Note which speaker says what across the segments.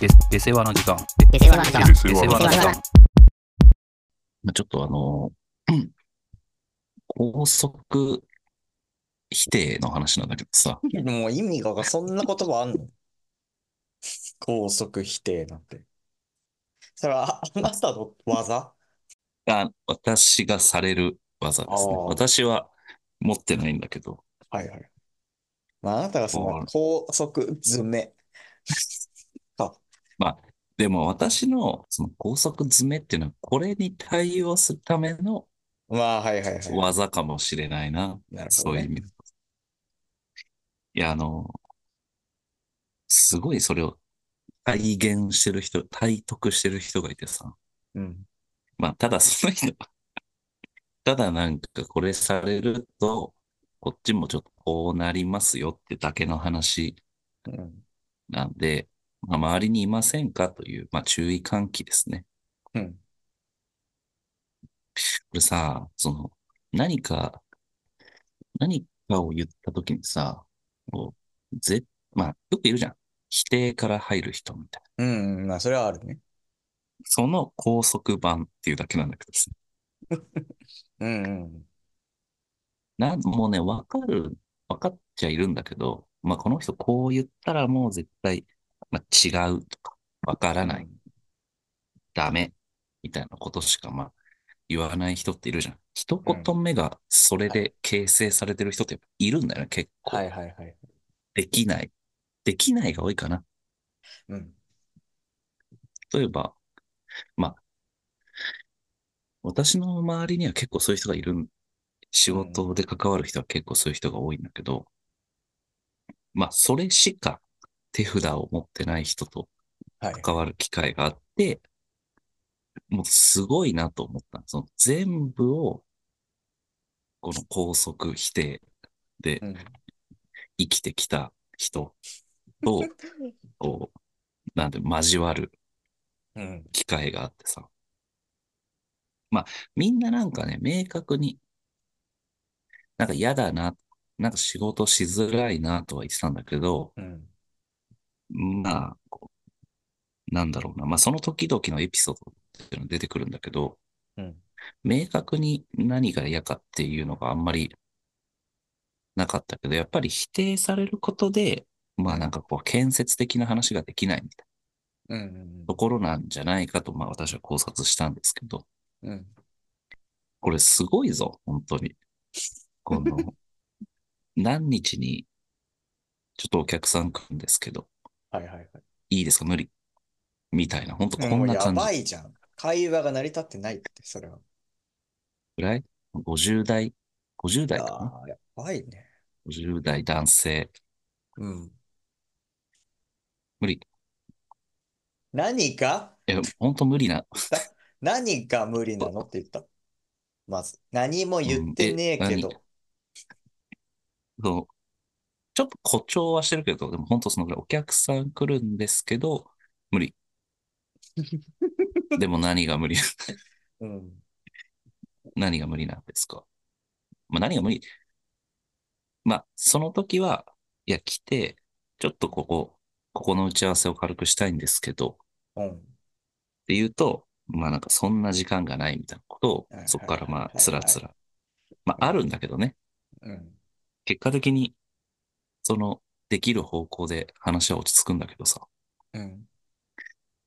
Speaker 1: で、で世話の時間。
Speaker 2: で世話の時間
Speaker 1: で世話の時間。
Speaker 3: まあ、ちょっとあの、う ん高速否定の話なんだけどさ、
Speaker 4: もう意味が、そんな言葉あんの？高速否定なんて。それは、ああなたの技？
Speaker 3: あ私がされる技ですね。私は持ってないんだけど、
Speaker 4: はいはい。まあ、あなたがそ
Speaker 3: あ
Speaker 4: の高速詰め。か。
Speaker 3: でも私のその高速詰めっていうのは、これに対応するための
Speaker 4: まあ、はいはいはい。
Speaker 3: 技かもしれないな。
Speaker 4: なるほどね。
Speaker 3: そういう意味で。いや、あの、すごいそれを体現してる人、体得してる人がいてさ。
Speaker 4: うん。
Speaker 3: まあ、ただその人は、ただなんかこれされると、こっちもちょっとこうなりますよってだけの話
Speaker 4: うん。
Speaker 3: なんで、まあ、周りにいませんか？という、まあ、注意喚起ですね。
Speaker 4: うん。
Speaker 3: これさ、その、何か、何かを言ったときにさ、こう、ぜ、まあ、よくいるじゃん。否定から入る人みたいな。
Speaker 4: うん、うんまあ、それはあるね。
Speaker 3: その高速版っていうだけなんだけどさ。
Speaker 4: うんうん。
Speaker 3: なん、もうね、わかる、わかっちゃいるんだけど、まあ、この人こう言ったらもう絶対、まあ、違うとか、わからない、ダメ、みたいなことしか、まあ、言わない人っているじゃん。一言目がそれで形成されてる人っているんだよね、結構。
Speaker 4: はいはいはい。
Speaker 3: できない。できないが多いかな。
Speaker 4: うん。
Speaker 3: 例えば、まあ、私の周りには結構そういう人がいるん、仕事で関わる人は結構そういう人が多いんだけど、まあ、それしか手札を持ってない人と
Speaker 4: はい。
Speaker 3: 関わる機会があって、もうすごいなと思った。その全部を、この高速否定で
Speaker 4: うん。
Speaker 3: 生きてきた人と、こう、なんで交わる
Speaker 4: うん。
Speaker 3: 機会があってさ。まあ、みんななんかね、明確に、なんか嫌だな、なんか仕事しづらいなとは言ってたんだけど、
Speaker 4: うん。
Speaker 3: まあ、なんだろうな。まあ、その時々のエピソードっていうのが出てくるんだけど、
Speaker 4: うん。
Speaker 3: 明確に何が嫌かっていうのがあんまりなかったけど、やっぱり否定されることで、まあなんかこう建設的な話ができないみたい
Speaker 4: うん。
Speaker 3: なところなんじゃないかと、まあ私は考察したんですけど、
Speaker 4: うん。
Speaker 3: これすごいぞ、本当に。この、何日にちょっとお客さん来るんですけど、
Speaker 4: はいはいはい。
Speaker 3: いいですか？無理。みたいな、本当こんな感じ
Speaker 4: ばいじゃん。会話が成り立ってないって、それは。
Speaker 3: ぐらい ?50 代 ?50 代かな？
Speaker 4: ああ、やばいね。
Speaker 3: ?50 代男性。
Speaker 4: うん。
Speaker 3: 無理。
Speaker 4: 何が？
Speaker 3: いや、本当無理な。
Speaker 4: 何が無理なのって言った？まず。何も言ってねえけど。
Speaker 3: そうちょっと誇張はしてるけど、でも本当そのぐらいお客さん来るんですけど、無理。でも何が無理、
Speaker 4: うん。
Speaker 3: 何が無理なんですか？まあ何が無理？まあその時は、いや来て、ちょっとここ、ここの打ち合わせを軽くしたいんですけど、
Speaker 4: うん。
Speaker 3: って言うと、まあなんかそんな時間がないみたいなことをそこからまあつらつら。まああるんだけどね、
Speaker 4: うん。
Speaker 3: 結果的に、その、できる方向で話は落ち着くんだけどさ、
Speaker 4: うん。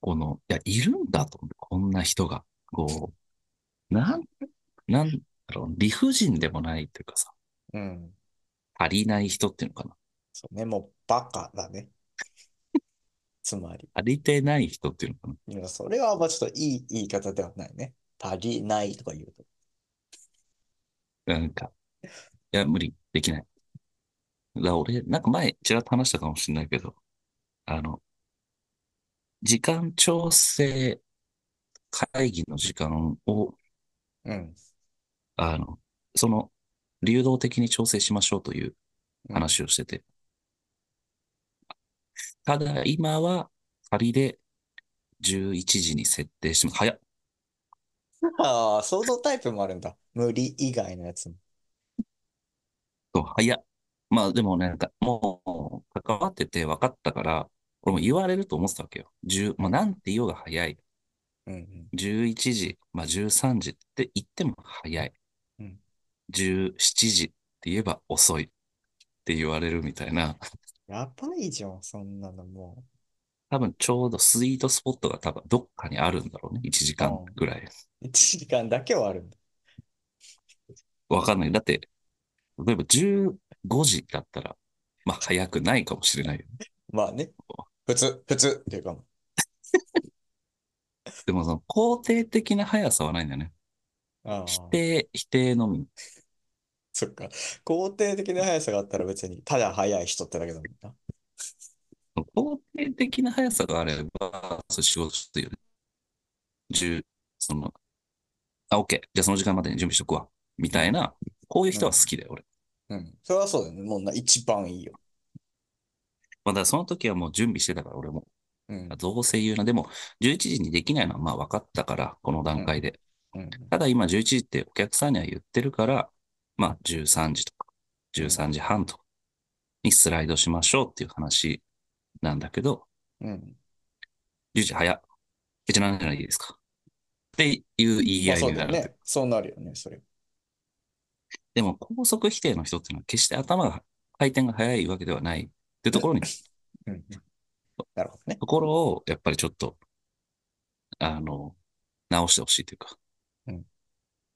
Speaker 3: この、いや、いるんだと思って、こんな人が。こう、なん、なんだろう、理不尽でもないっていうかさ、
Speaker 4: うん。
Speaker 3: 足りない人っていうのかな。
Speaker 4: そうね、もうバカだね。つまり。
Speaker 3: 足りてない人っていうのかな。
Speaker 4: いやそれはまあちょっといい言い方ではないね。足りないとか言うと。
Speaker 3: なんか、いや、無理、できない。ら俺、なんか前、ちらっと話したかもしれないけど、あの、時間調整会議の時間を、
Speaker 4: うん。
Speaker 3: あの、その、流動的に調整しましょうという
Speaker 4: うん。
Speaker 3: 話をしてて。ただ、今は仮で11時に設定しても、早っ。
Speaker 4: ああ、想像タイプもあるんだ。無理以外のやつも。
Speaker 3: そう早っ。まあでもねなんか、もう、関わってて分かったから、俺も言われると思ってたわけよ。10、まあ、なんて言おうが早い。
Speaker 4: うんうん
Speaker 3: 11時、まあ、13時って言っても早い。
Speaker 4: うん
Speaker 3: 17時って言えば遅いって言われるみたいな。
Speaker 4: やばいじゃん、そんなのも
Speaker 3: 多分ちょうどスイートスポットが多分どっかにあるんだろうね。1時間ぐらい。
Speaker 4: う。1時間だけはあるんだ。
Speaker 3: わかんない。だって、例えば15時だったら、まあ早くないかもしれないよね。
Speaker 4: まあね。普通、普通っていうか、
Speaker 3: でもその肯定的な速さはないんだよね。
Speaker 4: ああ、
Speaker 3: 否定、否定のみ。
Speaker 4: そっか。肯定的な速さがあったら別に、ただ速い人ってだけだもんな。
Speaker 3: 肯定的な速さがあれば、そう仕事してるよね。10、その、あ、OK。じゃあその時間までに準備しとくわ。みたいな、こういう人は好きだよ、俺。
Speaker 4: うん。それはそうだよね。もうな、一番いいよ。
Speaker 3: まあだからその時はもう準備してたから、俺も。
Speaker 4: うん。
Speaker 3: どうせ言うな。でも、11時にできないのはまあ分かったから、この段階で。
Speaker 4: うん。
Speaker 3: ただ今11時ってお客さんには言ってるから、まあ13時とか13時半とかにスライドしましょうっていう話なんだけど、
Speaker 4: うん。
Speaker 3: 10時早っ。え、じゃあ何じゃないですかっていう言い
Speaker 4: まあ
Speaker 3: 合いになる。
Speaker 4: そうね。そうなるよね、それ。
Speaker 3: でも高速否定の人っていうのは決して頭が回転が速いわけではないってところに、
Speaker 4: うん。なるほどね。
Speaker 3: ところをやっぱりちょっと、あの、直してほしいというか。
Speaker 4: うん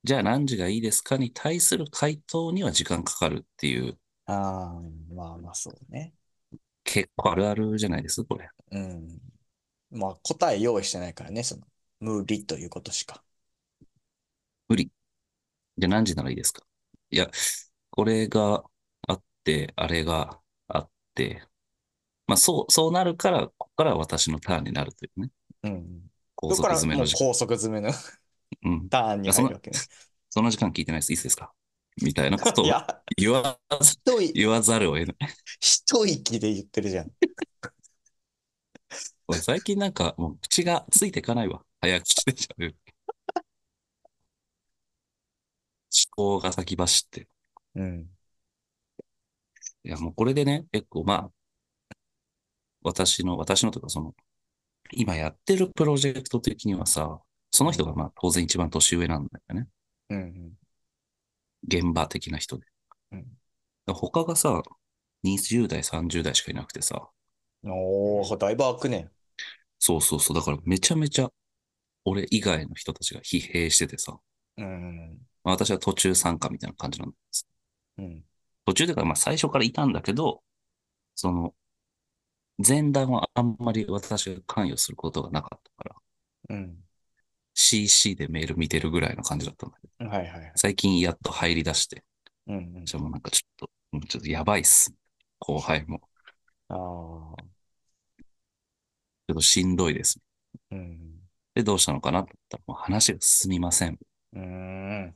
Speaker 3: じゃあ何時がいいですかに対する回答には時間かかるっていう、
Speaker 4: ああ、まあまあそうね。
Speaker 3: 結構あるあるじゃないですこれ。
Speaker 4: うん。まあ答え用意してないからね、その、無理ということしか。
Speaker 3: 無理。じゃあ何時ならいいですか？いや、これがあって、あれがあって、まあそう、そうなるから、ここからは私のターンになるというね。
Speaker 4: うん。
Speaker 3: 高速詰めの時間。
Speaker 4: 高速詰めの
Speaker 3: うん。
Speaker 4: ターンに入るわけね。
Speaker 3: その時間聞いてないです。いつですか？みたいなことを 言わ言わざるを得ない。
Speaker 4: 一息で言ってるじゃん。
Speaker 3: 俺最近なんかもう口がついていかないわ。早口でしゃべる。思考が先走って。
Speaker 4: うん。
Speaker 3: いやもうこれでね、結構まあ、私の、私のとかその、今やってるプロジェクト的にはさ、その人がまあ当然一番年上なんだよね。
Speaker 4: うん。
Speaker 3: 現場的な人で。
Speaker 4: うん
Speaker 3: 他がさ、20代、30代しかいなくてさ、
Speaker 4: おー、だいぶ開くね。
Speaker 3: そうそうそう。だからめちゃめちゃ、俺以外の人たちが疲弊しててさ、
Speaker 4: うん。
Speaker 3: まあ私は途中参加みたいな感じなんです。
Speaker 4: うん。
Speaker 3: 途中でか、まあ最初からいたんだけど、その、前段はあんまり私が関与することがなかったから、
Speaker 4: うん。
Speaker 3: CC でメール見てるぐらいの感じだったんだけど、
Speaker 4: はいはいはい。
Speaker 3: 最近やっと入り出して、
Speaker 4: うん。
Speaker 3: じゃあもうなんかちょっと、もうちょっとやばいっす。後輩も。
Speaker 4: ああ。
Speaker 3: ちょっとしんどいです。
Speaker 4: うん。
Speaker 3: で、どうしたのかなって言ったら、もう話が進みません。
Speaker 4: うーん。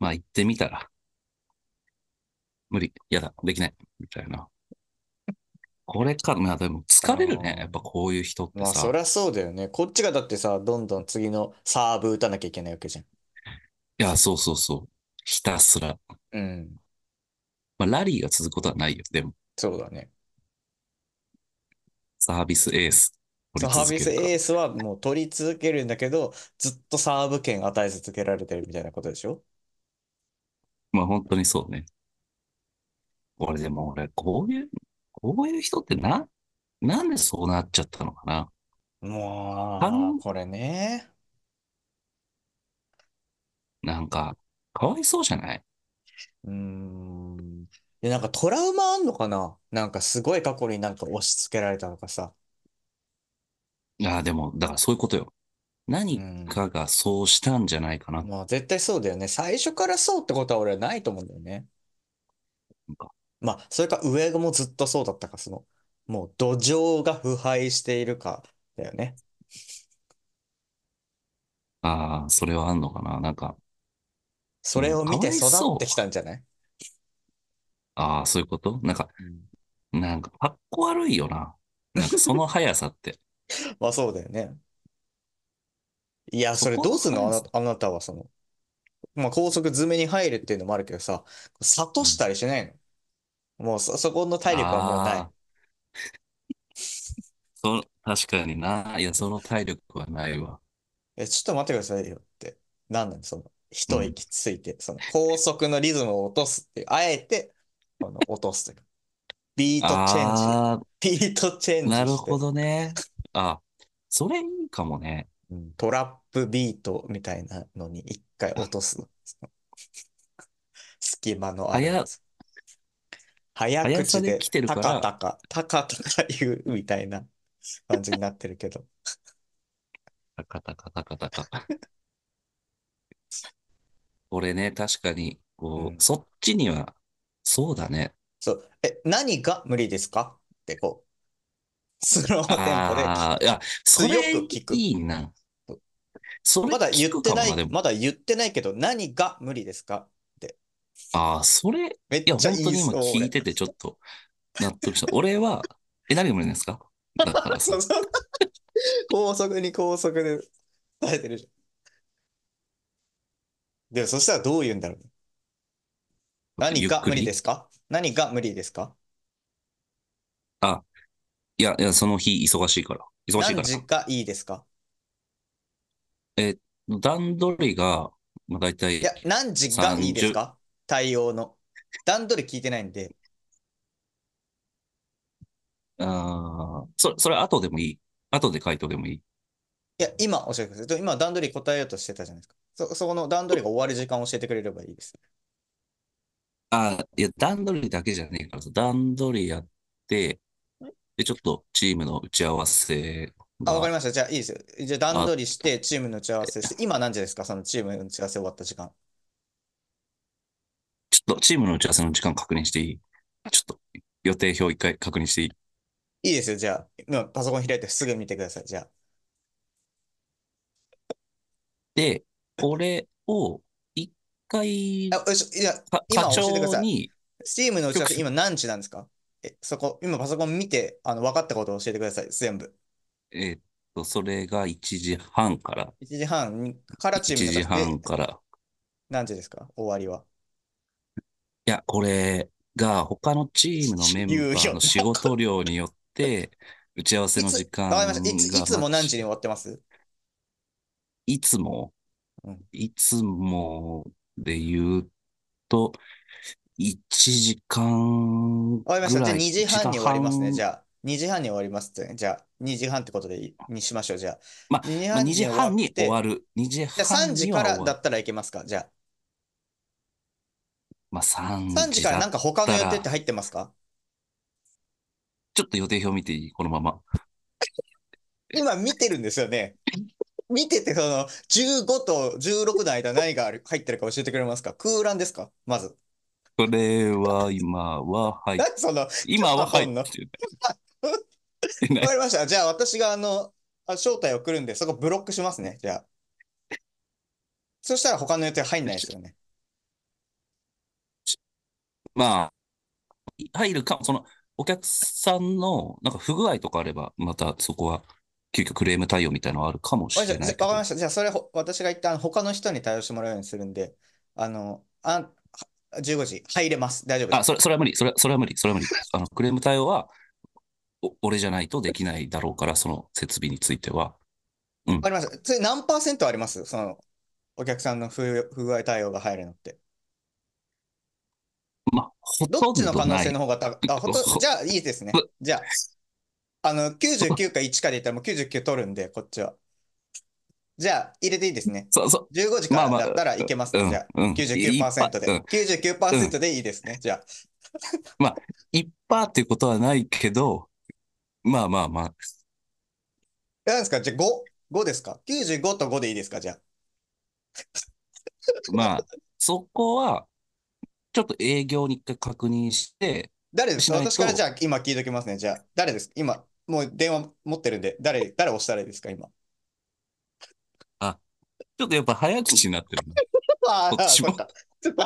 Speaker 3: まあ行ってみたら、無理、やだ、できない、みたいな。これか、まあでも疲れるね。やっぱこういう人って
Speaker 4: まあ、
Speaker 3: さ。
Speaker 4: そりゃそうだよね。こっちがだってさ、どんどん次のサーブ打たなきゃいけないわけじゃん。
Speaker 3: いや、そうそうそう。ひたすら。
Speaker 4: うん。
Speaker 3: まあ、ラリーが続くことはないよ。でも、
Speaker 4: そうだね。
Speaker 3: サービスエース。
Speaker 4: サービスエースはもう取り続けるんだけど、ずっとサーブ権与え続けられてるみたいなことでしょ？
Speaker 3: まあ本当にそうね。俺でも俺、こういう、こういう人ってな、なんでそうなっちゃったのかな。
Speaker 4: も
Speaker 3: あの
Speaker 4: う、これね。
Speaker 3: なんか、かわいそうじゃない？う
Speaker 4: ーん。で、なんかトラウマあんのかな？なんかすごい過去になんか押し付けられたとかさ。
Speaker 3: いや、でも、だからそういうことよ。何かがそうしたんじゃないかな。
Speaker 4: まあ絶対そうだよね。最初からそうってことは俺はないと思うんだよね。
Speaker 3: なんか
Speaker 4: まあ、それか上もずっとそうだったか、その、もう土壌が腐敗しているかだよね。
Speaker 3: ああ、それはあんのかな。なんか、
Speaker 4: それを見て育ってきたんじゃない？
Speaker 3: ああ、そういうこと？なんか、
Speaker 4: うん
Speaker 3: なんか、かっこ悪いよな。なんかその速さって。
Speaker 4: まあそうだよね。いや、それどうすんの？あなあなたはその、まあ高速詰めに入るっていうのもあるけどさ、諭したりしないの？もうそ、そこの体力はもうない。
Speaker 3: あ そ、確かにな。いや、その体力はないわ。
Speaker 4: え、ちょっと待ってくださいよって。なんなん？その、一
Speaker 3: うん
Speaker 4: 息ついて、その、高速のリズムを落とすっていう、あえて、この、落とすという。ビートチェンジ。
Speaker 3: あ
Speaker 4: ビートチェン
Speaker 3: ー、
Speaker 4: ジして。
Speaker 3: なるほどね。あ、それいいかもね。
Speaker 4: うんトラップビートみたいなのに一回落とす。隙間のあるやつ。早
Speaker 3: 速さで
Speaker 4: 口で
Speaker 3: 来てるから
Speaker 4: タカタカ、タカタカ言うみたいな感じになってるけど。
Speaker 3: タカタカタカタカ。これね、確かに、こう、
Speaker 4: うん
Speaker 3: そっちには、そうだね。
Speaker 4: そう。え、何が無理ですか？ってこう、スローテンポで
Speaker 3: ああ、いや、それ
Speaker 4: 強く聞く
Speaker 3: いいな。それ
Speaker 4: まだ言
Speaker 3: 聞
Speaker 4: ってない。まだ言ってないけど、何が無理ですか？
Speaker 3: ああ、それ、いや、
Speaker 4: めっちゃ
Speaker 3: 本当に今聞いててちょっと納得した。俺は、え、何が無理ですか？だから
Speaker 4: 高速に高速で伝えてるじゃん。でもそしたらどう言うんだろうね。何が無理ですすか？何が無理ですか？
Speaker 3: いや、いや、その日忙しいから。忙しい
Speaker 4: 何
Speaker 3: から。
Speaker 4: 時がいいですか？
Speaker 3: 段取りが、まあ、大体
Speaker 4: いや、何時がいいですか？対応の。段取り聞いてないんで。
Speaker 3: あーそ、それ後でもいい。後で回答でもいい。
Speaker 4: いや、今教えてください。今段取り答えようとしてたじゃないですか。そ、そこの段取りが終わる時間を教えてくれればいいです。
Speaker 3: ああ、いや、段取りだけじゃねえからさ、段取りやって、で、ちょっとチームの打ち合わせ
Speaker 4: あ、わかり
Speaker 3: が、
Speaker 4: ました。じゃあいいですよ。じゃあ段取りして、チームの打ち合わせして、今何時ですか？そのチームの打ち合わせ終わった時間。
Speaker 3: ちょっとチームの打ち合わせの時間確認していい？ちょっと予定表一回確認していい？
Speaker 4: いいですよ。じゃあ、今パソコン開いてすぐ見てください。じゃあ。
Speaker 3: で、これを一回、
Speaker 4: あ、よし、いや、
Speaker 3: か
Speaker 4: 今
Speaker 3: 課
Speaker 4: 教えてください
Speaker 3: 長に、
Speaker 4: チームの打ち合わせ今何時なんですか？え、そこ、今パソコン見て、あの、分かったことを教えてください。全部。
Speaker 3: えーっと、それが1時半から、
Speaker 4: 1時半にからチ
Speaker 3: 1時
Speaker 4: ームの中で
Speaker 3: 半から、
Speaker 4: 何時ですか？終わりは。
Speaker 3: いや、これが他のチームのメンバーの仕事量によって、打ち合わせの時間
Speaker 4: わかりました。いつ、い
Speaker 3: が
Speaker 4: つも何時に終わってます？
Speaker 3: いつも？
Speaker 4: うん、
Speaker 3: いつもで言うと、1時間
Speaker 4: わかりました。じゃあ
Speaker 3: ぐらい
Speaker 4: 2時半に終わりますね。じ
Speaker 3: ゃ
Speaker 4: ゃあ、2時半に終わりますって。じゃあ、2時半ってことでいにしましょう。じゃあ、
Speaker 3: まあ
Speaker 4: 2時
Speaker 3: まあ、2時半に終わ
Speaker 4: る。
Speaker 3: る。2時
Speaker 4: じゃあ3
Speaker 3: 半
Speaker 4: 時。からだったらいけますかじゃ
Speaker 3: まあ、3
Speaker 4: あ、3時
Speaker 3: 時だ
Speaker 4: からなんか他の予定って入ってますか？
Speaker 3: ちょっと予定表見ていい？このまま。
Speaker 4: 今見てるんですよね。見てて、その、15と16の間何がある入ってるか教えてくれますか？空欄ですか？まず。
Speaker 3: これは今は入っ
Speaker 4: なんでその、
Speaker 3: 今は入
Speaker 4: ちょっと
Speaker 3: ってない。
Speaker 4: わかりました。じゃあ私があの、あ招待送るんで、そこブロックしますね。じゃあ。そしたら他の予定入んないですよね。
Speaker 3: まあ、入るか、その、お客さんの、なんか不具合とかあれば、またそこは、急遽クレーム対応みたいなのあるかもし。れない
Speaker 4: わかりました。じゃあそれほ私が一旦他の人に対応してもらうようにするんで、あの、あ、15時入れます。大丈夫で
Speaker 3: あ、
Speaker 4: す。
Speaker 3: それ、それは無理。それ、それは無理。それは無理。あの、クレーム対応は、お俺じゃないとできないだろうから、その設備については。
Speaker 4: わかりました。それ何パーセントあります？その、お客さんの不不具合対応が入るのって。
Speaker 3: まあ、ほ
Speaker 4: どっちの可能。性の方が高あ、ほと、じゃあいいですね。じゃあ、あの、99か1かで言ったらもう99取るんで、こっちは。じゃあ、入れていいですね。
Speaker 3: そう、そう。
Speaker 4: 15時からだったらいけますね。
Speaker 3: うん
Speaker 4: じゃあ、
Speaker 3: うん
Speaker 4: 99%で。
Speaker 3: うん
Speaker 4: 99%でいいですね。じゃあ、
Speaker 3: いっぱいっていうことはないけど、まあまあまあ、
Speaker 4: 何ですか？じゃあ 5? 5ですか ?95 と5でいいですか？じゃあ。
Speaker 3: まあ、そこは、ちょっと営業に一回確認して、
Speaker 4: 誰ですか？私からじゃあ今聞いときますね。じゃあ、誰です？今、もう電話持ってるんで、誰、誰押したらいいですか？今。
Speaker 3: ちょっとやっぱ早口になってるな。
Speaker 4: ああ、
Speaker 3: ち
Speaker 4: ょっと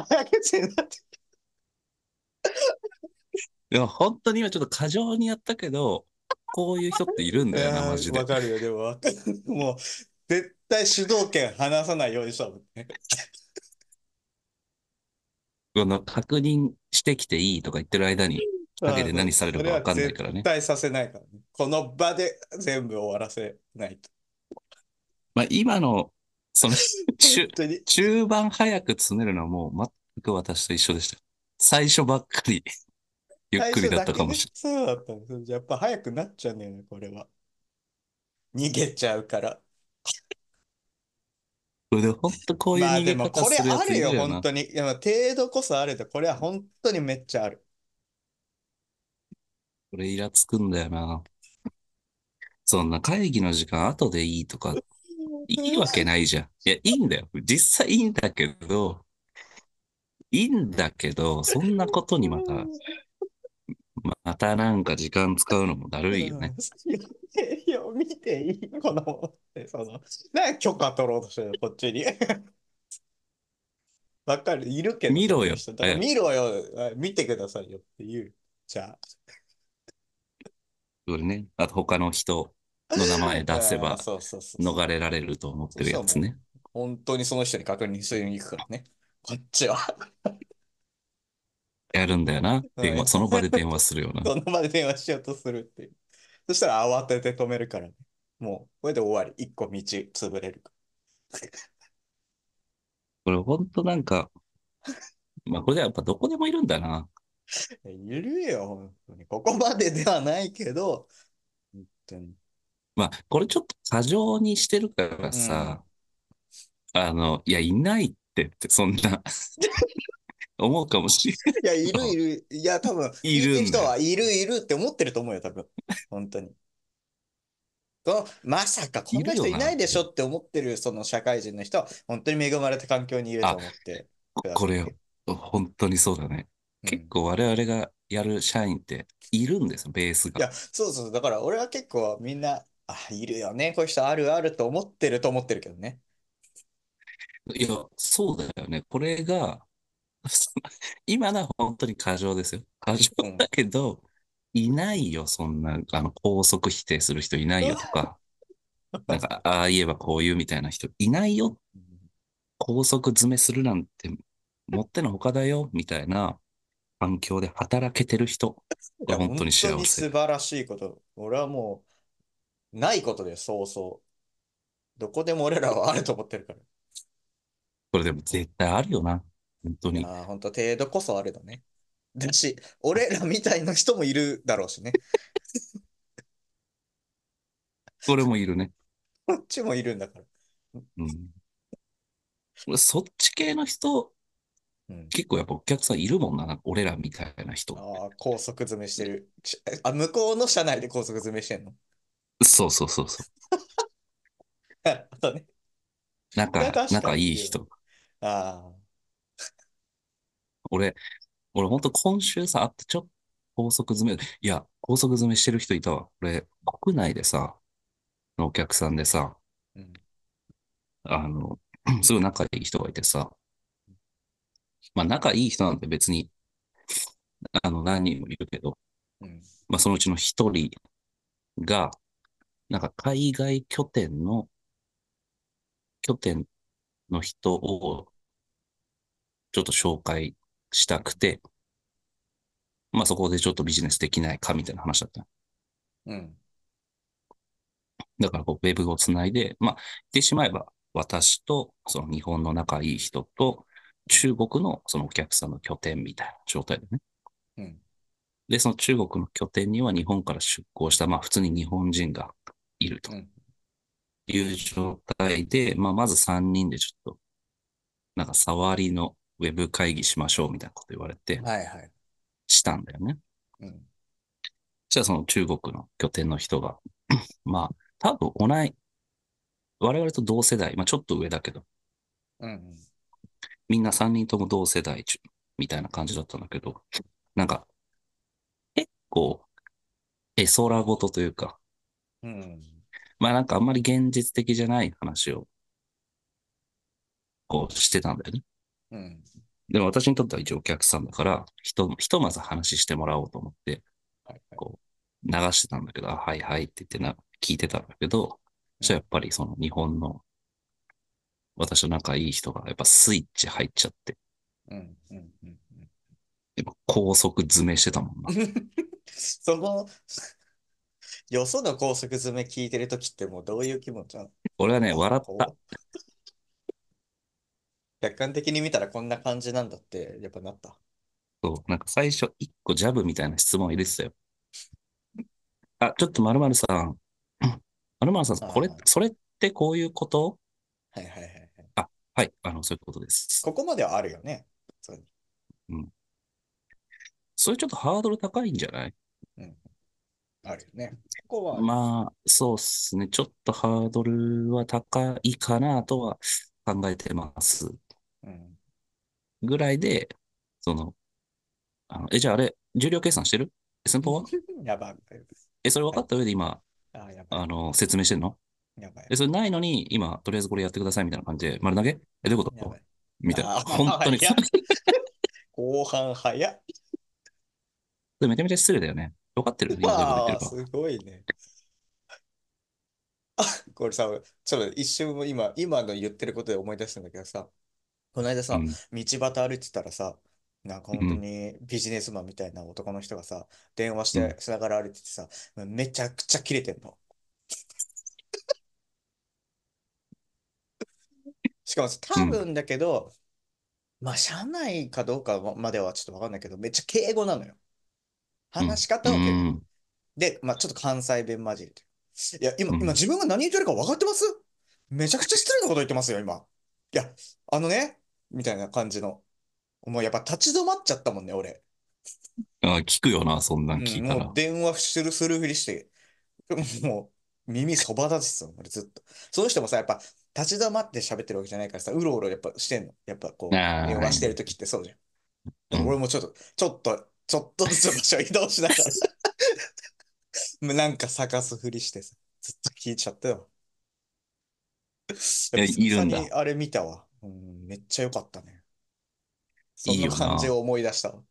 Speaker 4: 早口になって。
Speaker 3: いや、本当に今ちょっと過剰にやったけど、こういう人っているんだよな、マジで
Speaker 4: わ。かるよ、でも。もう、絶対主導権離さないようにしたもんね。
Speaker 3: この確認してきていいとか言ってる間に、陰で何されるかわかんないからね
Speaker 4: 絶。対させないからね。この場で全部終わらせないと。
Speaker 3: まあ今の、その、中。中盤早く詰めるのはもう全く私と一緒でした。最初ばっかりゆっくりだったかもしれ
Speaker 4: 最初だけねそうだったんですやっぱ早くなっちゃうんだよね、これは。逃げちゃうから。
Speaker 3: ない。で、本当こういう
Speaker 4: まあ
Speaker 3: 逃げ
Speaker 4: でもこれ
Speaker 3: 方するや
Speaker 4: あるよ、
Speaker 3: ついるよな。
Speaker 4: 本当に。いや、まあ程度こそあると、これは本当にめっちゃある。
Speaker 3: これイラつくんだよな。そんな会議の時間後でいいとか、いいわけないじゃん。いや、いいんだよ。実際いいんだけど、いいんだけど、そんなことにまた、またなんか時間使うのもだるいよね。
Speaker 4: 見ていいこの、その、なんか許可取ろうとしてるの、こっちに。わかる、いるけど、
Speaker 3: 見ろよ
Speaker 4: 見ろよ、あ見てくださいよっていう。じゃ
Speaker 3: これね。あと他の人の名前
Speaker 4: あ。
Speaker 3: 出せば。逃れられると思ってるやつね。
Speaker 4: 本当にその人に確認しに行くからね。こっちは。
Speaker 3: やるんだよな。電
Speaker 4: はい
Speaker 3: 話、その場で電話するよな。
Speaker 4: その場で電話しようとするっていう。そしたら慌てて止めるからね。もう、これで終わり。一個道潰れるか
Speaker 3: これほんとなんか、まあこれやっぱどこでもいるんだな。
Speaker 4: ら。いるよ、本当に。ここまでではないけど、本当に。
Speaker 3: まあこれちょっと過剰にしてるからさ、あの、いや、いないってって、そんな、思うかもしれない。
Speaker 4: いや、いるいる。いや、多分、
Speaker 3: いる
Speaker 4: 人はいるいるって思ってると思うよ、多分。本当に。まさかこんな人いないでしょって思ってるその社会人の人は本当に恵まれた環境にいると思って
Speaker 3: これ、本当にそうだね。
Speaker 4: うん
Speaker 3: 結構我々がやる社員っているんですよ、ベース
Speaker 4: いや、
Speaker 3: が。
Speaker 4: そうそう、だから俺は結構みんな、あ、いるよね、こういう人あるあると思ってると思ってるけどね。
Speaker 3: いや、そうだよね。これが、今のは本当に過剰ですよ。過剰だけど、いないよ、そんな、あの、高速否定する人いないよとか、なんか、ああ言えばこう言うみたいな人いないよ。高速詰めするなんて、もってのほかだよ、みたいな環境で働けてる人
Speaker 4: いや、
Speaker 3: が本当に幸
Speaker 4: 本当に
Speaker 3: せ。
Speaker 4: 素晴らしいこと。俺はもう、ないことです、そうそう。どこでも俺らはあると思ってるから。
Speaker 3: これでも絶対あるよな。本当に。
Speaker 4: いやー、本当程度こそあるだね。だし、俺らみたいな人もいるだろうしね。
Speaker 3: これもいるね。
Speaker 4: こっちもいるんだから。
Speaker 3: うん。俺そっち系の人、
Speaker 4: うん。
Speaker 3: 結構やっぱお客さんいるもんな。なんか俺らみたいな人。
Speaker 4: ああ、高速詰めしてる。しあ、向こうの車内で高速詰めしてんの？
Speaker 3: そうそうそうそう。
Speaker 4: なるほどね。
Speaker 3: 仲仲いい人。
Speaker 4: あ
Speaker 3: 俺、俺ほんと今週さ、会ってちょっと高速詰め、いや、高速詰めしてる人いたわ。俺、国内でさ、のお客さんでさ、
Speaker 4: あ。うん。
Speaker 3: あの、すごい仲いい人がいてさ、まあ仲いい人なんて別に、あの、何人もいるけど、
Speaker 4: うん。
Speaker 3: まあそのうちの一人が、なんか海外拠点の、拠点の人をちょっと紹介したくて、まあそこでちょっとビジネスできないかみたいな話だった。
Speaker 4: うん。
Speaker 3: だからこう、ウェブをつないで、まあ、言ってしまえば、私と、その日本の仲いい人と、中国のそのお客さんの拠点みたいな状態でね。
Speaker 4: うん。
Speaker 3: で、その中国の拠点には日本から出向した、まあ普通に日本人がいると
Speaker 4: うん。
Speaker 3: いう状態で、まあまず3人でちょっと、なんか触りのウェブ会議しましょうみたいなこと言われて、
Speaker 4: はいはい。
Speaker 3: したんだよね。
Speaker 4: うん。
Speaker 3: じゃあその中国の拠点の人が、まあ多分同い、我々と同世代、まあちょっと上だけど、
Speaker 4: うん。
Speaker 3: みんな3人とも同世代みたいな感じだったんだけど、なんか、結構、絵空事というか、
Speaker 4: うん。
Speaker 3: まあなんかあんまり現実的じゃない話を、こうしてたんだよね。
Speaker 4: うん。
Speaker 3: でも私にとっては一応お客さんだから、ひと、ひとまず話してもらおうと思って、
Speaker 4: はいはい。
Speaker 3: こう、流してたんだけど、あ、はいはいって言ってな、聞いてたんだけど、そしたらやっぱりその日本の、私と仲いい人がやっぱスイッチ入っちゃって、
Speaker 4: うん。うん。うん。
Speaker 3: やっぱ高速詰めしてたもんな。
Speaker 4: その、よその高速詰め聞いてるときってもうどういう気持ちなの？
Speaker 3: 俺はね、笑った。
Speaker 4: 客観的に見たらこんな感じなんだって、やっぱなった。
Speaker 3: そう、なんか最初一個ジャブみたいな質問入れてたよ。あ、ちょっと〇〇さん。〇〇さん、これそれってこういうこと？
Speaker 4: はいはいはいはい。
Speaker 3: はい、あの、そういうことです。
Speaker 4: ここまではあるよね。それ
Speaker 3: それちょっとハードル高いんじゃない？
Speaker 4: あるよね。ここはある、
Speaker 3: まあ、そうっすね。ちょっとハードルは高いかなとは考えてます。
Speaker 4: うん。
Speaker 3: ぐらいで、その、あの、え、じゃああれ、重量計算してる？え先方は？
Speaker 4: やばい。
Speaker 3: え、それ分かった上で今、
Speaker 4: あやばい。
Speaker 3: あの、説明してんの？
Speaker 4: やばい
Speaker 3: え、。それないのに、今、とりあえずこれやってくださいみたいな感じで、丸投げ？え、どういうこと？
Speaker 4: やばい。
Speaker 3: みたいな。
Speaker 4: あー
Speaker 3: 本当に。
Speaker 4: 早っ後半早っ。
Speaker 3: めちゃめちゃ失礼だよね。分かってる？今どういうこと言
Speaker 4: ああ、
Speaker 3: ってるか。
Speaker 4: すごいね。あ、これさ、ちょっと一瞬今、今の言ってることで思い出したんだけどさ、この間さ、
Speaker 3: うん。
Speaker 4: 道端歩いてたらさ、なんか本当にビジネスマンみたいな男の人がさ、電話してしながら歩いててさ、めちゃくちゃキレてんの。しかもさ多分だけど、まあ、社内かどうかまではちょっとわかんないけど、めっちゃ敬語なのよ。話し方
Speaker 3: う
Speaker 4: は敬語。
Speaker 3: ん。
Speaker 4: で、まあ、ちょっと関西弁混じりで。いや、今、
Speaker 3: うん
Speaker 4: 今自分が何言ってるか分かってます？めちゃくちゃ失礼なこと言ってますよ、今。いや、あのね、みたいな感じの。もうやっぱ立ち止まっちゃったもんね、俺。
Speaker 3: あ聞くよな、そんなん
Speaker 4: うん、
Speaker 3: 聞いたら
Speaker 4: もう。電話する、するふりして、もう耳そば立ちてたの、俺ずっと。その人もさ、やっぱ立ち止まって喋ってるわけじゃないからさ、うろうろやっぱしてんの。やっぱこう、電話してる時ってそうじゃん。俺もちょっと、ちょっと、ちょっとずつ場所移動しながらもうなんか探すふりしてさ、ずっと聞いちゃったよ。
Speaker 3: いやいるんだ
Speaker 4: あれ見たわ。うん、めっちゃ良かったね。そんな感じを思い出したわ。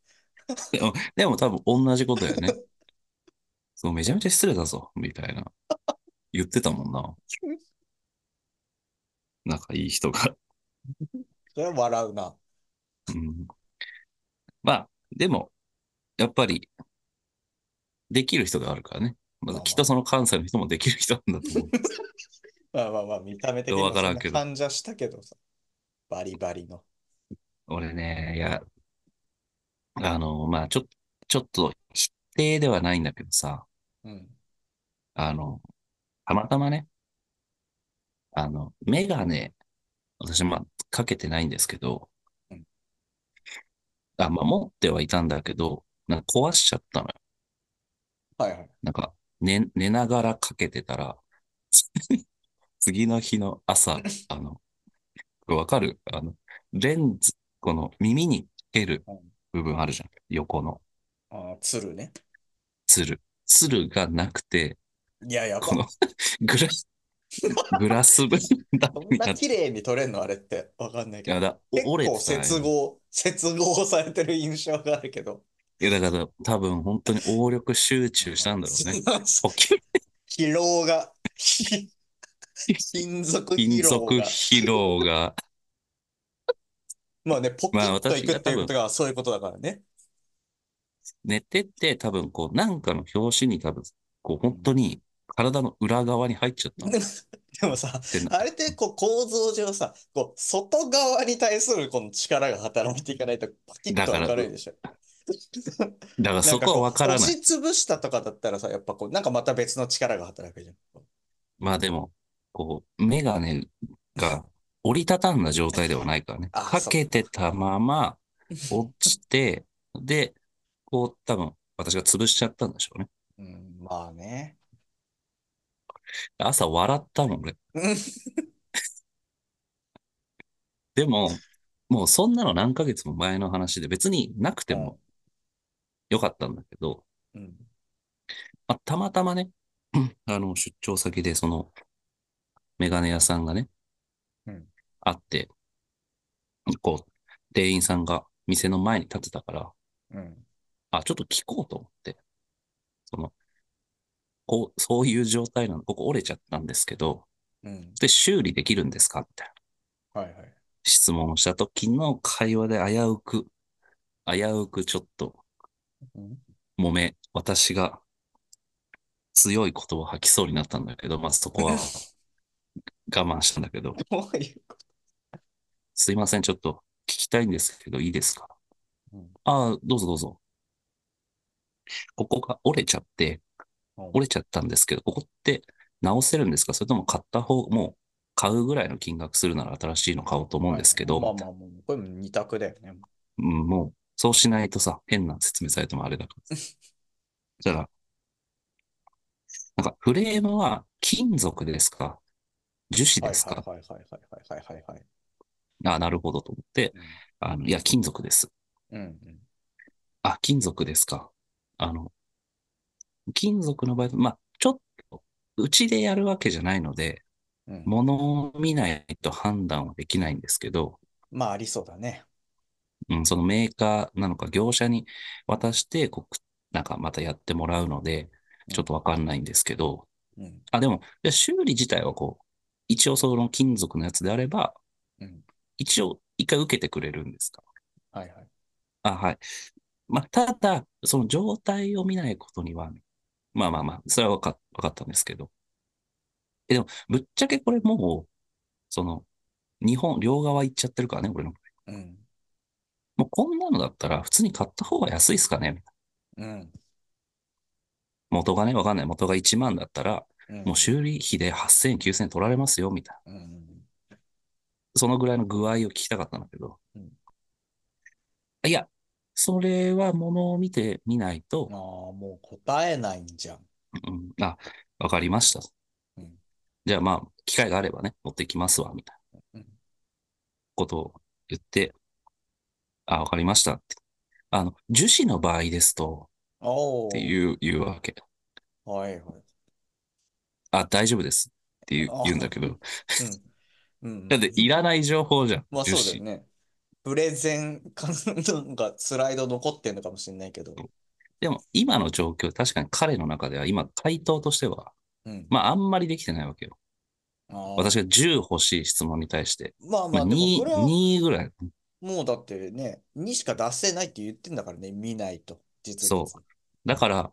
Speaker 3: でも、でも多分同じことだよね。そう、めちゃめちゃ失礼だぞ、みたいな。言ってたもんな。仲いい人が。
Speaker 4: それは笑うな。
Speaker 3: うん、まあ、でも、やっぱり、できる人があるからね。まきっとその関西の人もできる人なんだと思う。
Speaker 4: まあまあまあ、見た目的にもそん
Speaker 3: わからんけど
Speaker 4: な感じはしたけどさ。バリバリの。
Speaker 3: 俺ね、いや、あの、まあ、ちょ、ちょっと否定ではないんだけどさ、
Speaker 4: うん。
Speaker 3: あの、たまたまね、あの、メガネ、私、まあ、かけてないんですけど
Speaker 4: うん、
Speaker 3: あ、まあ、持ってはいたんだけど、なんか壊しちゃったのよ。
Speaker 4: はいはい。
Speaker 3: なんか、寝、寝ながらかけてたら、次の日の朝、あの、わかる？あの、レンズ、この耳につける部分あるじゃん。横の
Speaker 4: あー、鶴ね。
Speaker 3: つる。つるがなくて、
Speaker 4: いや、やば
Speaker 3: このグラス、グラス分だ
Speaker 4: そん
Speaker 3: な。
Speaker 4: 綺麗に撮れんの？あれって。わかんないけど。
Speaker 3: やだ、
Speaker 4: 結構
Speaker 3: 折れてたね
Speaker 4: 接合、接合されてる印象があるけど。
Speaker 3: いや、だから多分本当に応力集中したんだろうね。
Speaker 4: 疲労が、ひ 金属
Speaker 3: 金
Speaker 4: 疲労
Speaker 3: 属
Speaker 4: が。
Speaker 3: 疲労が、
Speaker 4: まあね、ポキ
Speaker 3: まあ
Speaker 4: ッといくっていうことがそういうことだからね。
Speaker 3: 寝てて多分こう、なんかの拍子に多分、こう本当に体の裏側に入っちゃったの。
Speaker 4: でもさ、あれってこう構造上さ、こう外側に対するこの力が働いていかないとパキッと明るいでしょ。
Speaker 3: だからそこはわからない。
Speaker 4: 押しつぶしたとかだったらさ、やっぱこう、なんかまた別の力が働くじゃん。
Speaker 3: まあでも、こう、メガネが折りたたんだ状態ではないからね。
Speaker 4: あ
Speaker 3: かけてたまま落ちて、で、こう多分私が潰しちゃったんでしょうね。
Speaker 4: うん、まあね。
Speaker 3: 朝笑ったもん、俺。
Speaker 4: うん
Speaker 3: でも、もうそんなの何ヶ月も前の話で別になくてもよかったんだけど、
Speaker 4: うん。
Speaker 3: まあ、たまたまね、あの、出張先でその、メガネ屋さんがね、
Speaker 4: うん
Speaker 3: あって、こう、店員さんが店の前に立ってたから、
Speaker 4: うん。
Speaker 3: あ、ちょっと聞こうと思って、その、こう、そういう状態なの、ここ折れちゃったんですけど、
Speaker 4: うん。
Speaker 3: で、修理できるんですかみたいな
Speaker 4: はいはい。
Speaker 3: 質問をした時の会話で危うく、危うくちょっと
Speaker 4: うん
Speaker 3: 揉め、私が強い言葉を吐きそうになったんだけど、まあそこは 我慢したんだけど、
Speaker 4: どういうこ
Speaker 3: すいません、ちょっと聞きたいんですけど、いいですか？
Speaker 4: とうん。
Speaker 3: ああ、どうぞどうぞ。ここが折れちゃって、
Speaker 4: うん。
Speaker 3: 折れちゃったんですけど、ここって直せるんですか？それとも買った方、もう買うぐらいの金額するなら新しいの買おうと思うんですけど、
Speaker 4: まあまあまあ、これも二択だよね。
Speaker 3: うん、もう、そうしないとさ、変な説明されてもあれだから。じゃあ、なんか、フレームは金属ですか？樹脂
Speaker 4: はい
Speaker 3: ですか、
Speaker 4: はいはいはいはいはいはいはい。
Speaker 3: あなるほどと思って、あの、いや、金属です。
Speaker 4: うんうん
Speaker 3: あ、金属ですか。あの、金属の場合、まあ、ちょっと、うちでやるわけじゃないので、
Speaker 4: うん。
Speaker 3: 物を見ないと判断はできないんですけど、
Speaker 4: まあありそうだね。
Speaker 3: うん、そのメーカーなのか業者に渡して、こう、なんかまたやってもらうので、ちょっとわかんないんですけど、
Speaker 4: うん
Speaker 3: あ、でも、修理自体はこう、一応その金属のやつであれば、
Speaker 4: うん。
Speaker 3: 一応一回受けてくれるんですか？
Speaker 4: はいはい。
Speaker 3: あ、はい。まあ、ただ、その状態を見ないことには、まあまあまあ、それはわかわかったんですけど。え、でも、ぶっちゃけこれもう、その、日本、両側行っちゃってるからね、俺の。
Speaker 4: うん。
Speaker 3: もうこんなのだったら、普通に買った方が安いっすかね
Speaker 4: うん。
Speaker 3: 元がね、わかんない。元が1万だったら、
Speaker 4: うん
Speaker 3: もう修理費で8000円、9000円取られますよ、みたいな。
Speaker 4: うん。
Speaker 3: そのぐらいの具合を聞きたかったんだけど。
Speaker 4: うん
Speaker 3: いや、それは物を見てみないと
Speaker 4: ああ、、もう答えないんじゃん。
Speaker 3: うん、あ、わかりました。
Speaker 4: うん。
Speaker 3: じゃあまあ、機会があればね、持ってきますわ、みたいな
Speaker 4: うん。
Speaker 3: ことを言って、あ、わかりましたって。あの、樹脂の場合ですと、
Speaker 4: おお。
Speaker 3: っていう、言うわけ。
Speaker 4: はいはい。
Speaker 3: あ、大丈夫ですって言う
Speaker 4: あ
Speaker 3: 言うんだけど、
Speaker 4: うん。うん。
Speaker 3: だっていらない情報じゃん、
Speaker 4: まあ。そうだよね。プレゼンかなんかスライド残ってんのかもしれないけど。
Speaker 3: でも、今の状況、確かに彼の中では、今、回答としては、
Speaker 4: うん。
Speaker 3: まあ、あんまりできてないわけよ。私が10欲しい質問に対して、まあ、
Speaker 4: まあまあ、でも
Speaker 3: 2、
Speaker 4: これは
Speaker 3: 2ぐらい。
Speaker 4: もうだってね、2しか出せないって言ってんだからね、見ないと。実物。
Speaker 3: そうだから、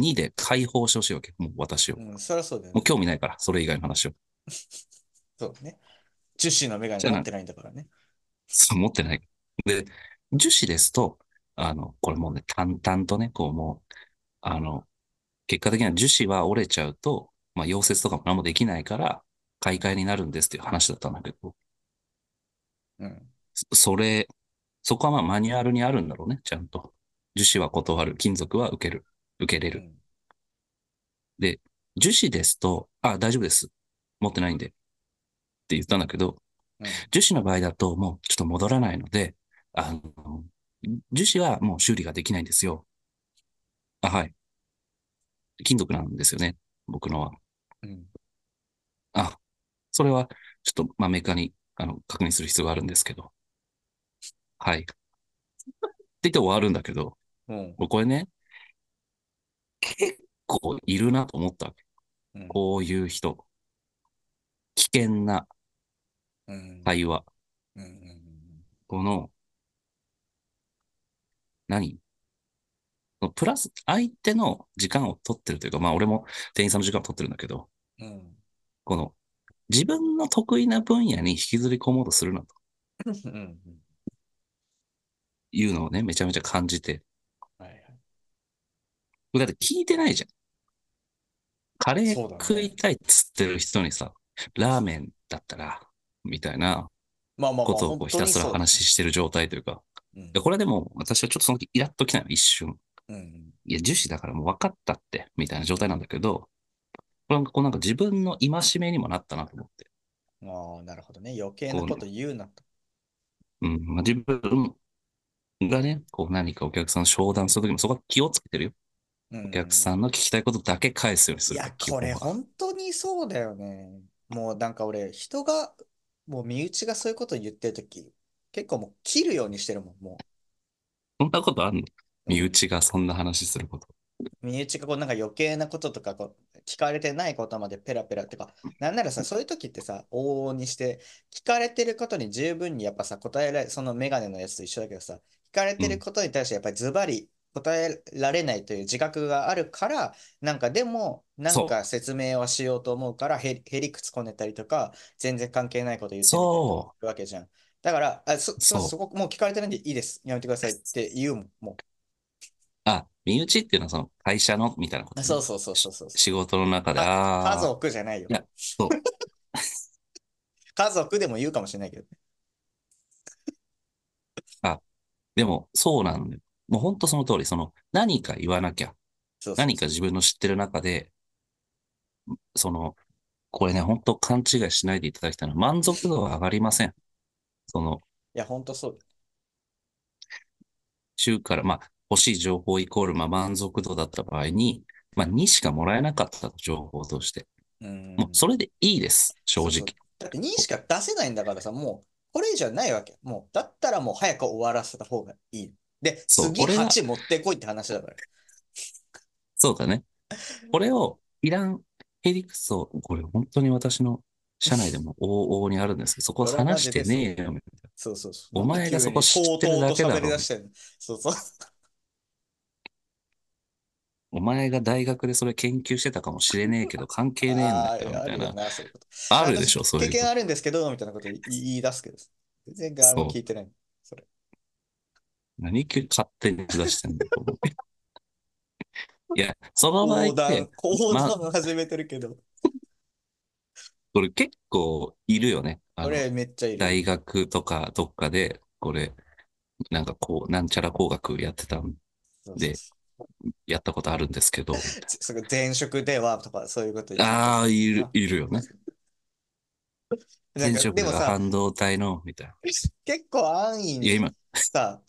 Speaker 3: 2で解放してほしいわけ。もう私を。も
Speaker 4: うん、そりゃそうだよ
Speaker 3: う
Speaker 4: ね。
Speaker 3: 興味ないから、それ以外の話を。
Speaker 4: そうだね。樹脂のメガネ持ってないんだからね。
Speaker 3: そう、持ってない。で、樹脂ですと、あの、これもうね、淡々とね、こうもう、あの、結果的には樹脂は折れちゃうと、まあ、溶接とかも何もできないから、買い替えになるんですっていう話だったんだけど、
Speaker 4: うん。
Speaker 3: そそれ、そこはまあマニュアルにあるんだろうね、ちゃんと。樹脂は断る、金属は受ける、受けれる。
Speaker 4: うん。
Speaker 3: で、樹脂ですと、あ、大丈夫です。持ってないんで。って言ったんだけど、
Speaker 4: うん
Speaker 3: 樹脂の場合だともうちょっと戻らないので、あの、樹脂はもう修理ができないんですよ。あ、はい。金属なんですよね。僕のは。
Speaker 4: うん。
Speaker 3: あ、それはちょっと、まあ、メーカーに、あの、確認する必要があるんですけど。はい。って言って終わるんだけど、
Speaker 4: うん。
Speaker 3: もうこれね、結構いるなと思ったわけ。
Speaker 4: うん。
Speaker 3: こういう人。危険な
Speaker 4: うん。
Speaker 3: 対話。
Speaker 4: うんうん
Speaker 3: この、何？プラス、相手の時間を取ってるというか、まあ俺も店員さんの時間を取ってるんだけど、
Speaker 4: うん。うん。
Speaker 3: この、自分の得意な分野に引きずり込もうとするなと。いうのをね、めちゃめちゃ感じて。だって聞いてないじゃん。カレー食いたいっつってる人にさ、ラーメンだったら、みたいなことをこうひたすら話してる状態というか、
Speaker 4: そうだね
Speaker 3: いやこれでも私はちょっとその時イラッときたのよ、一瞬。
Speaker 4: うん。うん
Speaker 3: いや、樹脂だからもう分かったって、みたいな状態なんだけど、これなんかこうなんか自分の戒めにもなったなと思って。
Speaker 4: うん。ああ、なるほどね。余計なこと言うなと。
Speaker 3: うん、まあ、自分がね、こう何かお客さんの商談するときもそこは気をつけてるよ。
Speaker 4: うん
Speaker 3: お客さんの聞きたいことだけ返すようにする。
Speaker 4: いや、これ本当にそうだよね。もうなんか俺、人が、もう身内がそういうこと言ってるとき、結構もう切るようにしてるもん、も
Speaker 3: そんなことあんの？
Speaker 4: う。
Speaker 3: 身内がそんな話すること。
Speaker 4: 身内がこうなんか余計なこととかこう聞かれてないことまでペラペラってか、なんならさ、そういう時ってさ、往々にして、聞かれてることに十分にやっぱさ、答えられ、そのメガネのやつと一緒だけどさ、聞かれてることに対してやっぱりズバリ答えられないという自覚があるから、なんかでも、なんか説明はしようと思うから、へへりくつこねたりとか、全然関係ないこと言ってるわけじゃん。だから、あそそ
Speaker 3: そ
Speaker 4: こもう聞かれてないんでいいです。やめてくださいって言うもん。も
Speaker 3: あ、身内っていうのはその会社のみたいなこと
Speaker 4: う。
Speaker 3: ね、
Speaker 4: そうそうそうそうそう。
Speaker 3: 仕事の中で、
Speaker 4: あ家
Speaker 3: ああ、
Speaker 4: 族じゃないよ
Speaker 3: い。や、そう。
Speaker 4: 家族でも言うかもしれないけどね。
Speaker 3: でも、そうなんだよ。もう本当その通り、その、何か言わなきゃ、
Speaker 4: そうそう
Speaker 3: 何か自分の知ってる中で、その、これね、本当勘違いしないでいただきたいのは、満足度は上がりません。その、
Speaker 4: いや、ほんとそう。
Speaker 3: 中から、まあ、欲しい情報イコール、まあ、満足度だった場合に、まあ、2しかもらえなかったと情報として。
Speaker 4: うん
Speaker 3: もう、それでいいです。正
Speaker 4: そうそう
Speaker 3: 直。
Speaker 4: だって2しか出せないんだからさ、もう、これ以上ないわけ。もう、だったらもう早く終わらせた方がいい。で、次
Speaker 3: そうこれは
Speaker 4: 8持ってこいって話だから。
Speaker 3: そうだね。これを、いらんヘリクスを、これ本当に私の社内でも 往々にあるんですけど、そこ
Speaker 4: それはマ
Speaker 3: 話して
Speaker 4: ジですよ
Speaker 3: ねえよ。
Speaker 4: そうそうそう。
Speaker 3: お前がそこ知ってるだけだろ
Speaker 4: そうそう。
Speaker 3: お前が大学でそれ研究してたかもしれねえけど、関係ねえんだよ、
Speaker 4: あー
Speaker 3: みたいな。
Speaker 4: あるよな、そういうこと。
Speaker 3: あるでしょ、そういうこ
Speaker 4: 経験あるんですけど、みたいなこと言い言い出すけど、全然誰も聞いてない。
Speaker 3: 何急に勝手に出してんだよ。いや、その場合って、、
Speaker 4: 講
Speaker 3: ま
Speaker 4: 談始めてるけど、
Speaker 3: これ結構いるよね。あの
Speaker 4: これめっちゃいる。
Speaker 3: 大学とかどっかで、これ、なんかこう、なんちゃら工学やってたん、
Speaker 4: そうそう
Speaker 3: でやったことあるんですけど、
Speaker 4: それ前職ではとかそういうこと言
Speaker 3: ああ、いる、いるよね。
Speaker 4: なん
Speaker 3: 前職が半導体の、みたいな。
Speaker 4: 結構安易
Speaker 3: いや、
Speaker 4: に
Speaker 3: 今、
Speaker 4: さ、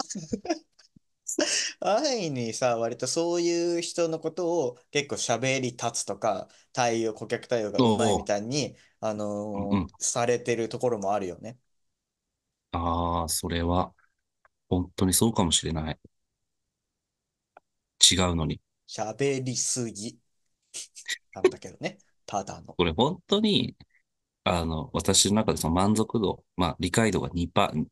Speaker 4: 安易にさ、割とそういう人のことを結構喋り立つとか、対応、顧客対応がうまいみたいに、あのー
Speaker 3: うんうん
Speaker 4: されてるところもあるよね。
Speaker 3: ああ、それは、本当にそうかもしれない。違うのに。
Speaker 4: 喋りすぎ。なんだけどね。ただの。
Speaker 3: これ本当に、あの、私の中でその満足度、まあ理解度が2パー、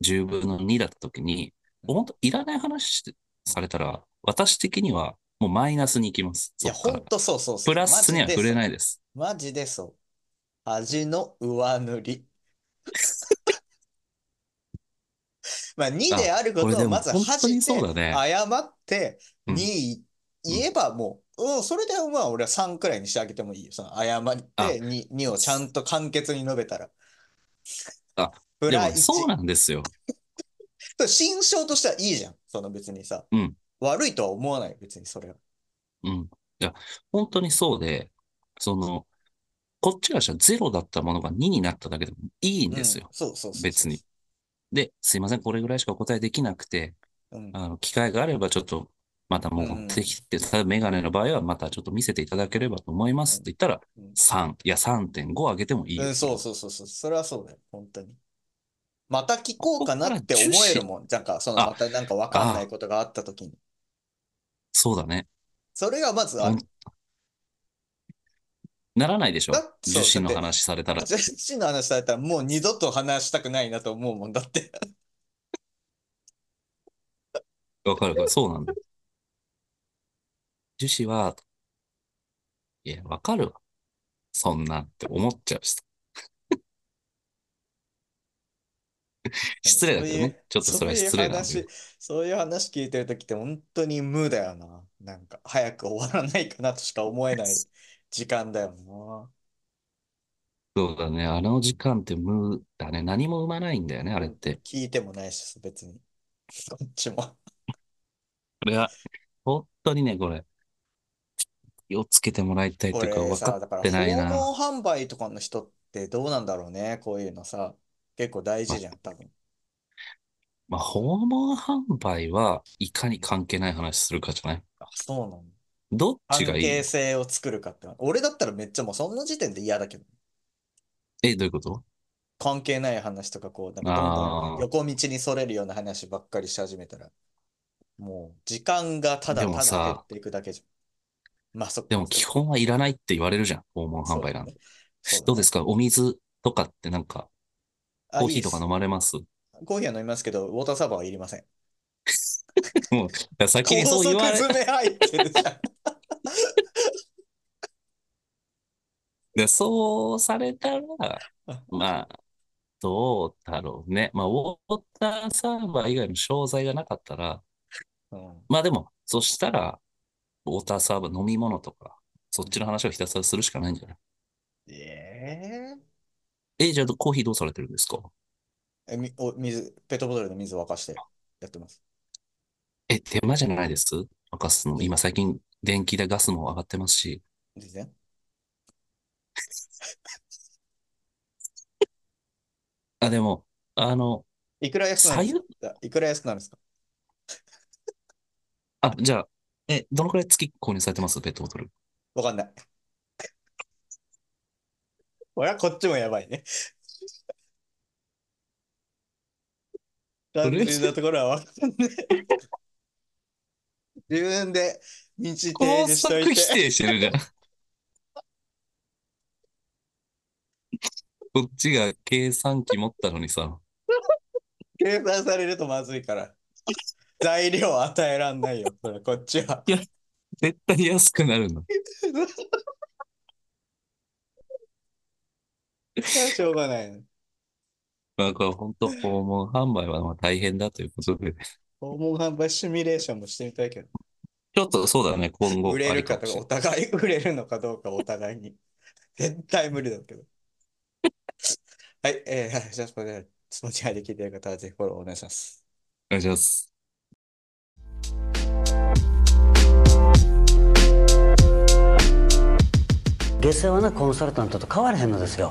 Speaker 3: 10分の2だった時に、本当いらない話されたら、私的にはもうマイナスに行きます。
Speaker 4: いや、
Speaker 3: そっから
Speaker 4: ほんとそうそうそう。
Speaker 3: プラスには触れないです。
Speaker 4: マジでそう。味の上塗り。まあ、2であることをまず恥じて、謝って、
Speaker 3: うん
Speaker 4: 2言えばもう、うん、それでまあ俺は3くらいにしてあげてもいいよ。その謝って
Speaker 3: あ
Speaker 4: 2, 2をちゃんと簡潔に述べたら。
Speaker 3: あ、
Speaker 4: プラ
Speaker 3: でもそう
Speaker 4: 1。
Speaker 3: なんですよ。
Speaker 4: 心象としてはいいじゃん。その別にさ。
Speaker 3: うん
Speaker 4: 悪いとは思わない、別にそれは。
Speaker 3: うん。いや、本当にそうで、その、こっちからしたらゼロだったものが2になっただけでもいいんですよ
Speaker 4: うん。そうそうそうそう。
Speaker 3: 別に。で、すいません、これぐらいしかお答えできなくて、
Speaker 4: うん。
Speaker 3: あの、機会があればちょっと、また持ってきて、例えばメガネの場合はまたちょっと見せていただければと思いますって言ったら、
Speaker 4: うん
Speaker 3: 3、いや3.5上げてもいいよ。
Speaker 4: うん、そうそうそうそう。それはそうだよ。本当に。また聞こうかなって思えるもん。なんか、その、
Speaker 3: あ
Speaker 4: またなんかわかんないことがあった時に。
Speaker 3: そうだね。
Speaker 4: それがまずある。
Speaker 3: ならないでしょ受信の話されたら。
Speaker 4: 女子の話されたらもう二度と話したくないなと思うもんだって。
Speaker 3: わかるかる。そうなんだよ。樹脂は、いや、わかるわ。そんなって思っちゃうし。失礼だけどね。ちょっとそれは失礼なんだ
Speaker 4: そういう
Speaker 3: けど。
Speaker 4: 話、そういう話聞いてる時って本当に無だよな。なんか早く終わらないかなとしか思えない 時間だよな。
Speaker 3: そうだね。あの時間って無だね。何も生まないんだよね、あれって。
Speaker 4: 聞いてもないし、別に。こっちも。
Speaker 3: これは、本当にね、これ、気をつけてもらいたいと
Speaker 4: こ
Speaker 3: いうか、分かってないな。
Speaker 4: 訪問販売とかの人ってどうなんだろうね。こういうのさ。結構大事じゃん、多分。
Speaker 3: まあ、訪問販売はいかに関係ない話するかじゃない？
Speaker 4: あ、そうなの。
Speaker 3: どっち
Speaker 4: 関
Speaker 3: がいい？
Speaker 4: 係性を作るかって。俺だったらめっちゃもうその時点で嫌だけど。
Speaker 3: え、どういうこと？
Speaker 4: 関係ない話とかこう、なんかどんどん横道にそれるような話ばっかりし始めたら、もう時間がただただ減っていくだけじゃん。まあそ
Speaker 3: でも基本はいらないって言われるじゃん。訪問販売なんて。
Speaker 4: そうだね
Speaker 3: どうですか？お水とかってなんか、
Speaker 4: あ
Speaker 3: コーヒーとか飲まれます？
Speaker 4: すコーヒーは飲みますけど、ウォーターサーバーはいりません。
Speaker 3: もう、先にそう言われ、
Speaker 4: 詰め入ってるじゃん。
Speaker 3: でそうされたら、まあ、どうだろうね。まあ、ウォーターサーバー以外の商材がなかったら、
Speaker 4: うん
Speaker 3: まあでも、そしたら、ウォーターサーバー飲み物とか、そっちの話をひたすらするしかないんじゃない？
Speaker 4: え
Speaker 3: え、じゃあコーヒーどうされてるんですか？
Speaker 4: えみお水、ペットボトルの水沸かしてやってます。
Speaker 3: え、手間じゃないです？沸かすの。
Speaker 4: うん
Speaker 3: 今最近電気代ガスも上がってますし。
Speaker 4: 全然。
Speaker 3: あ、でも、あの、
Speaker 4: いくら安くなるんです
Speaker 3: 左
Speaker 4: かいくら安くなるんですか？
Speaker 3: あ、じゃあ、え、どのくらい月購入されてます？ペットボトル。
Speaker 4: わかんない。これはこっちもやばいね。単純なところはわかんない。自分で道提
Speaker 3: 高
Speaker 4: 示しといて。
Speaker 3: 定してるじゃん。こっちが計算機持ったのにさ。
Speaker 4: 計算されるとまずいから。材料与えらんないよ。それこっちは。
Speaker 3: 絶対安くなるの。
Speaker 4: しょうがないの。
Speaker 3: まあ、これ本当訪問販売はまあ大変だということで。
Speaker 4: 訪問販売シミュレーションもしてみたいけど。
Speaker 3: ちょっとそうだね、今後
Speaker 4: 売れるかとか、お互い売れるのかどうかお互いに。絶対無理だけど。はい、えー、じゃあ、これで、 Spotify で聞いてる方はぜひフォローお願いします。
Speaker 3: お願いします。
Speaker 1: 下世話なコンサルタントと変わらへんのですよ。